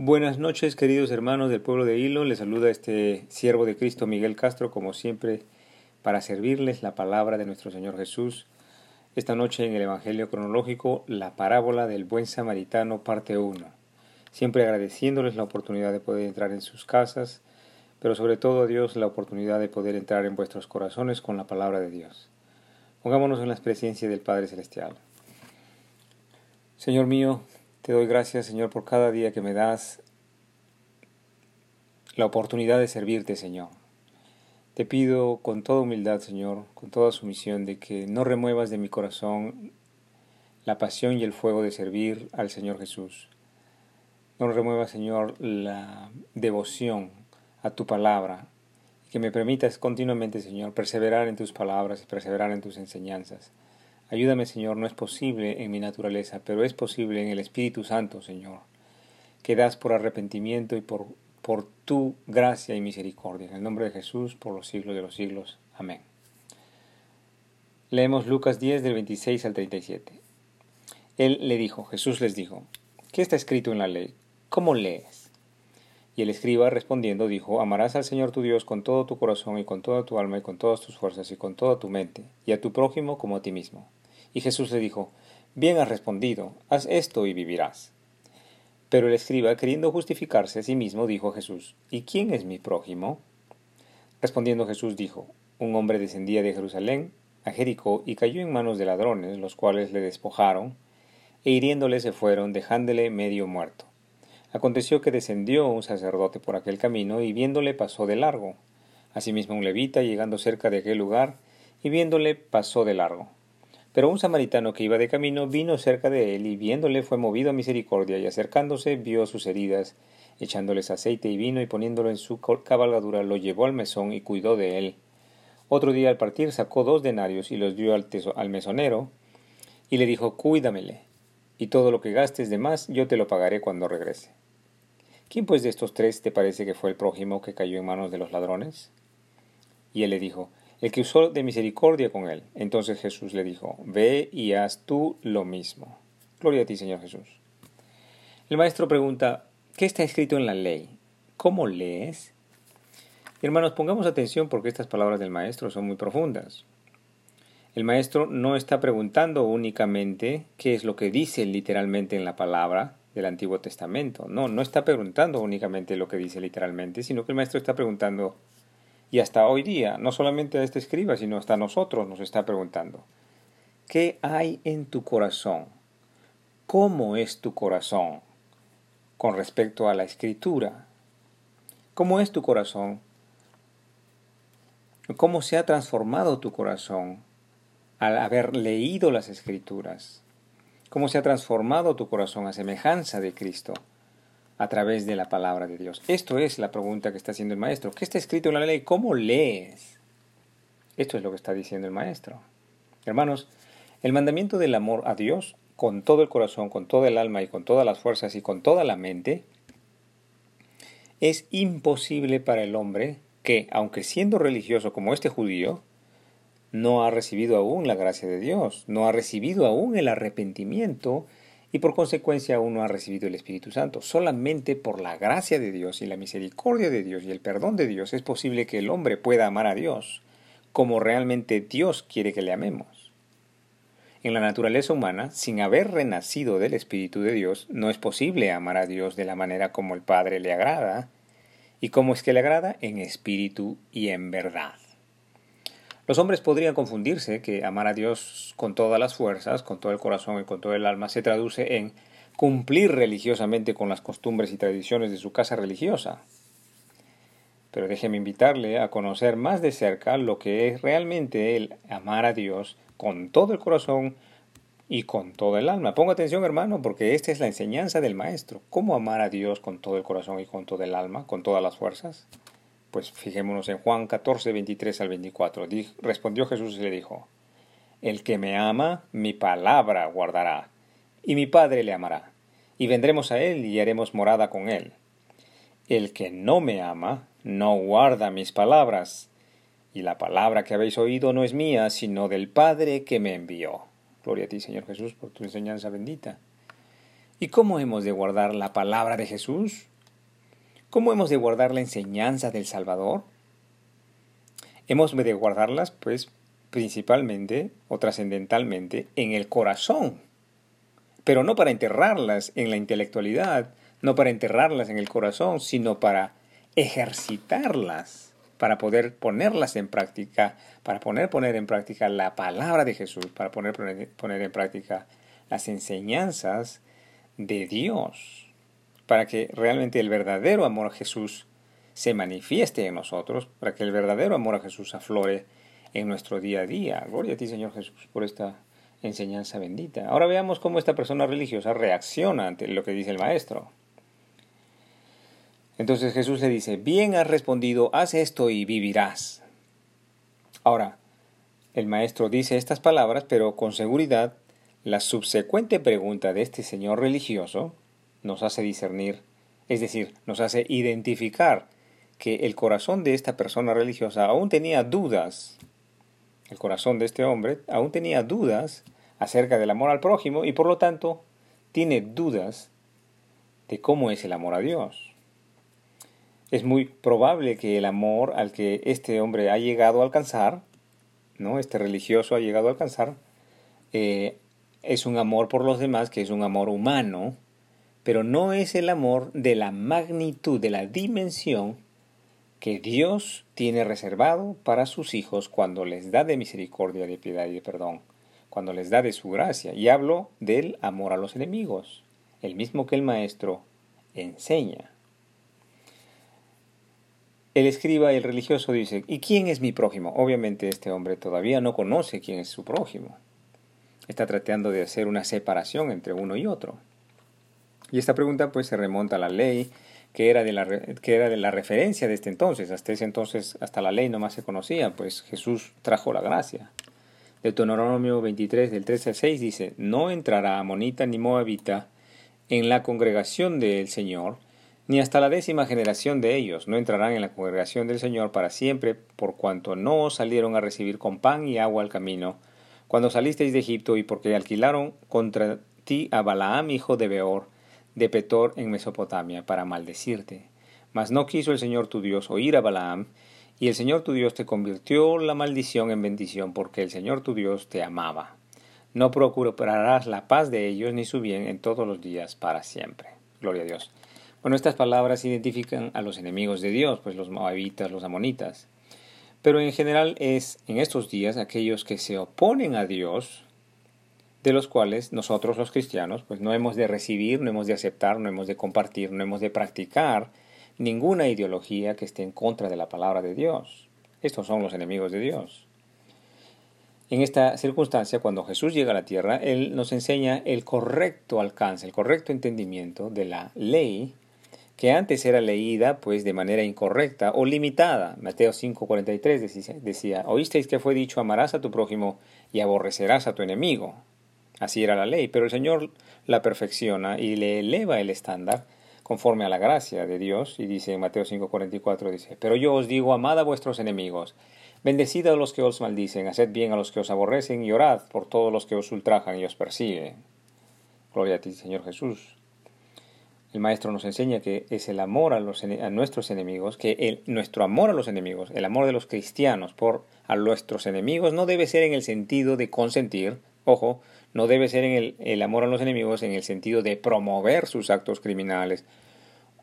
Buenas noches, queridos hermanos del pueblo de Hilo. Les saluda este siervo de Cristo Miguel Castro, como siempre, para servirles la palabra de nuestro Señor Jesús. Esta noche en el Evangelio cronológico, la parábola del buen samaritano, parte 1. Siempre agradeciéndoles la oportunidad de poder entrar en sus casas, pero sobre todo a Dios la oportunidad de poder entrar en vuestros corazones con la palabra de Dios. Pongámonos en la presencia del Padre Celestial. Señor mío, te doy gracias, Señor, por cada día que me das la oportunidad de servirte, Señor. Te pido con toda humildad, Señor, con toda sumisión, de que no remuevas de mi corazón la pasión y el fuego de servir al Señor Jesús. No remuevas, Señor, la devoción a tu palabra, que me permitas continuamente, Señor, perseverar en tus palabras y perseverar en tus enseñanzas. Ayúdame, Señor, no es posible en mi naturaleza, pero es posible en el Espíritu Santo, Señor, que das por arrepentimiento y por, por tu gracia y misericordia. En el nombre de Jesús, por los siglos de los siglos. Amén. Leemos Lucas 10 del 26 al 37. Él le dijo, Jesús les dijo, ¿qué está escrito en la ley? ¿Cómo lees? Y el escriba respondiendo dijo, Amarás al Señor tu Dios con todo tu corazón y con toda tu alma y con todas tus fuerzas y con toda tu mente, y a tu prójimo como a ti mismo. Y Jesús le dijo, Bien has respondido, haz esto y vivirás. Pero el escriba, queriendo justificarse a sí mismo, dijo a Jesús, ¿Y quién es mi prójimo? Respondiendo Jesús dijo, Un hombre descendía de Jerusalén a Jericó y cayó en manos de ladrones, los cuales le despojaron, e hiriéndole se fueron, dejándole medio muerto. Aconteció que descendió un sacerdote por aquel camino, y viéndole pasó de largo. Asimismo un levita, llegando cerca de aquel lugar, y viéndole pasó de largo. Pero un samaritano que iba de camino vino cerca de él y viéndole fue movido a misericordia y acercándose vio sus heridas, echándoles aceite y vino y poniéndolo en su cabalgadura lo llevó al mesón y cuidó de él. Otro día al partir sacó dos denarios y los dio al, al mesonero y le dijo Cuídamele, y todo lo que gastes de más yo te lo pagaré cuando regrese. ¿Quién pues de estos tres te parece que fue el prójimo que cayó en manos de los ladrones? Y él le dijo el que usó de misericordia con él. Entonces Jesús le dijo, Ve y haz tú lo mismo. Gloria a ti, Señor Jesús. El maestro pregunta, ¿qué está escrito en la ley? ¿Cómo lees? Hermanos, pongamos atención porque estas palabras del maestro son muy profundas. El maestro no está preguntando únicamente qué es lo que dice literalmente en la palabra del Antiguo Testamento. No, no está preguntando únicamente lo que dice literalmente, sino que el maestro está preguntando y hasta hoy día, no solamente a este escriba, sino hasta a nosotros nos está preguntando, ¿qué hay en tu corazón? ¿Cómo es tu corazón con respecto a la escritura? ¿Cómo es tu corazón? ¿Cómo se ha transformado tu corazón al haber leído las escrituras? ¿Cómo se ha transformado tu corazón a semejanza de Cristo? A través de la palabra de Dios. Esto es la pregunta que está haciendo el maestro. ¿Qué está escrito en la ley? ¿Cómo lees? Esto es lo que está diciendo el maestro. Hermanos, el mandamiento del amor a Dios con todo el corazón, con toda el alma y con todas las fuerzas y con toda la mente es imposible para el hombre que, aunque siendo religioso como este judío, no ha recibido aún la gracia de Dios, no ha recibido aún el arrepentimiento y por consecuencia aún no ha recibido el Espíritu Santo. Solamente por la gracia de Dios y la misericordia de Dios y el perdón de Dios es posible que el hombre pueda amar a Dios como realmente Dios quiere que le amemos. En la naturaleza humana, sin haber renacido del Espíritu de Dios, no es posible amar a Dios de la manera como el Padre le agrada. ¿Y cómo es que le agrada? En espíritu y en verdad. Los hombres podrían confundirse que amar a Dios con todas las fuerzas, con todo el corazón y con todo el alma se traduce en cumplir religiosamente con las costumbres y tradiciones de su casa religiosa. Pero déjeme invitarle a conocer más de cerca lo que es realmente el amar a Dios con todo el corazón y con todo el alma. Ponga atención, hermano, porque esta es la enseñanza del Maestro. ¿Cómo amar a Dios con todo el corazón y con todo el alma, con todas las fuerzas? Pues fijémonos en Juan 14, 23 al 24. respondió Jesús y le dijo, El que me ama, mi palabra guardará, y mi Padre le amará, y vendremos a él y haremos morada con él. El que no me ama, no guarda mis palabras, y la palabra que habéis oído no es mía, sino del Padre que me envió. Gloria a ti, Señor Jesús, por tu enseñanza bendita. ¿Y cómo hemos de guardar la palabra de Jesús? ¿Cómo hemos de guardar la enseñanza del Salvador? Hemos de guardarlas, pues, principalmente o trascendentalmente en el corazón, pero no para enterrarlas en la intelectualidad, no para enterrarlas en el corazón, sino para ejercitarlas, para poder ponerlas en práctica, para poner, poner en práctica la palabra de Jesús, para poner, poner, poner en práctica las enseñanzas de Dios, para que realmente el verdadero amor a Jesús se manifieste en nosotros, para que el verdadero amor a Jesús aflore en nuestro día a día. Gloria a ti, Señor Jesús, por esta enseñanza bendita. Ahora veamos cómo esta persona religiosa reacciona ante lo que dice el maestro. Entonces Jesús le dice, bien has respondido, haz esto y vivirás. Ahora, el maestro dice estas palabras, pero con seguridad la subsecuente pregunta de este señor religioso nos hace discernir, es decir, nos hace identificar que el corazón de esta persona religiosa aún tenía dudas, el corazón de este hombre aún tenía dudas acerca del amor al prójimo y por lo tanto tiene dudas de cómo es el amor a Dios. Es muy probable que el amor al que este hombre ha llegado a alcanzar, ¿no? este religioso ha llegado a alcanzar, eh, es un amor por los demás, que es un amor humano, pero no es el amor de la magnitud, de la dimensión que Dios tiene reservado para sus hijos cuando les da de misericordia, de piedad y de perdón, cuando les da de su gracia. Y hablo del amor a los enemigos, el mismo que el Maestro enseña. El escriba y el religioso dice, ¿y quién es mi prójimo? Obviamente este hombre todavía no conoce quién es su prójimo. Está tratando de hacer una separación entre uno y otro. Y esta pregunta pues se remonta a la ley que era de la, que era de la referencia de este entonces. Hasta ese entonces, hasta la ley nomás se conocía, pues Jesús trajo la gracia. Deuteronomio 23, del 13 al 6 dice, no entrará amonita ni moabita en la congregación del Señor, ni hasta la décima generación de ellos no entrarán en la congregación del Señor para siempre, por cuanto no salieron a recibir con pan y agua al camino, cuando salisteis de Egipto, y porque alquilaron contra ti a Balaam, hijo de Beor, de Petor en Mesopotamia, para maldecirte. Mas no quiso el Señor tu Dios oír a Balaam, y el Señor tu Dios te convirtió la maldición en bendición, porque el Señor tu Dios te amaba. No procurarás la paz de ellos ni su bien en todos los días para siempre. Gloria a Dios. Bueno, estas palabras identifican a los enemigos de Dios, pues los moabitas, los amonitas. Pero en general es en estos días aquellos que se oponen a Dios, de los cuales nosotros los cristianos pues no hemos de recibir, no hemos de aceptar, no hemos de compartir, no hemos de practicar ninguna ideología que esté en contra de la palabra de Dios. Estos son los enemigos de Dios. En esta circunstancia, cuando Jesús llega a la tierra, Él nos enseña el correcto alcance, el correcto entendimiento de la ley que antes era leída pues de manera incorrecta o limitada. Mateo 5:43 decía, decía, oísteis que fue dicho, amarás a tu prójimo y aborrecerás a tu enemigo. Así era la ley, pero el Señor la perfecciona y le eleva el estándar conforme a la gracia de Dios. Y dice en Mateo 5:44, dice, pero yo os digo, amad a vuestros enemigos, bendecid a los que os maldicen, haced bien a los que os aborrecen y orad por todos los que os ultrajan y os persiguen. Gloria a ti, Señor Jesús. El maestro nos enseña que es el amor a, a nuestros enemigos, que el, nuestro amor a los enemigos, el amor de los cristianos por a nuestros enemigos no debe ser en el sentido de consentir, ojo, no debe ser en el, el amor a los enemigos en el sentido de promover sus actos criminales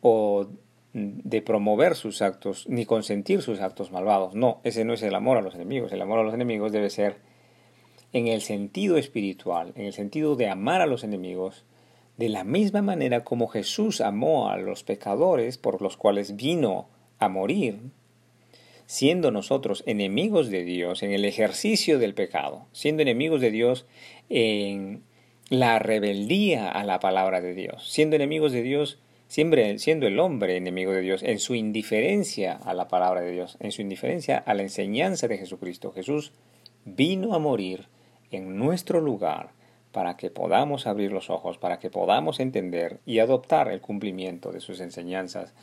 o de promover sus actos, ni consentir sus actos malvados. No, ese no es el amor a los enemigos. El amor a los enemigos debe ser en el sentido espiritual, en el sentido de amar a los enemigos, de la misma manera como Jesús amó a los pecadores por los cuales vino a morir, siendo nosotros enemigos de Dios en el ejercicio del pecado, siendo enemigos de Dios en la rebeldía a la palabra de Dios, siendo enemigos de Dios, siempre siendo el hombre enemigo de Dios en su indiferencia a la palabra de Dios, en su indiferencia a la enseñanza de Jesucristo. Jesús vino a morir en nuestro lugar para que podamos abrir los ojos, para que podamos entender y adoptar el cumplimiento de sus enseñanzas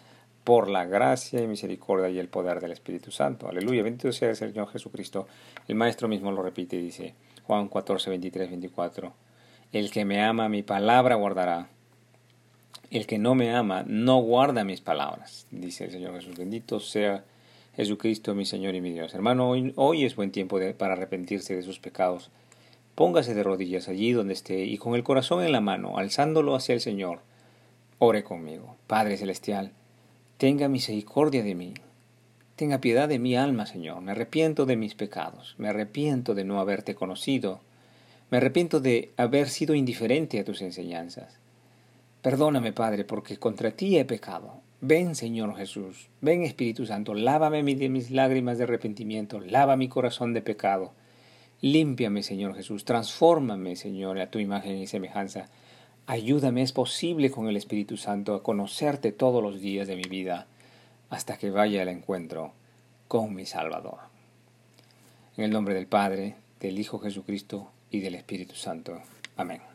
por la gracia y misericordia y el poder del Espíritu Santo. Aleluya, bendito sea el Señor Jesucristo. El Maestro mismo lo repite y dice, Juan 14, 23, 24, El que me ama mi palabra guardará, El que no me ama no guarda mis palabras, dice el Señor Jesús. Bendito sea Jesucristo, mi Señor y mi Dios. Hermano, hoy, es buen tiempo para arrepentirse de sus pecados. Póngase de rodillas allí donde esté y con el corazón en la mano, alzándolo hacia el Señor, ore conmigo. Padre Celestial, tenga misericordia de mí. Tenga piedad de mi alma, Señor. Me arrepiento de mis pecados. Me arrepiento de no haberte conocido. Me arrepiento de haber sido indiferente a tus enseñanzas. Perdóname, Padre, porque contra ti he pecado. Ven, Señor Jesús, ven Espíritu Santo, lávame de mis lágrimas de arrepentimiento, lava mi corazón de pecado. Límpiame, Señor Jesús, transfórmame, Señor, a tu imagen y semejanza. Ayúdame, es posible con el Espíritu Santo a conocerte todos los días de mi vida, hasta que vaya al encuentro con mi Salvador. En el nombre del Padre, del Hijo Jesucristo y del Espíritu Santo. Amén.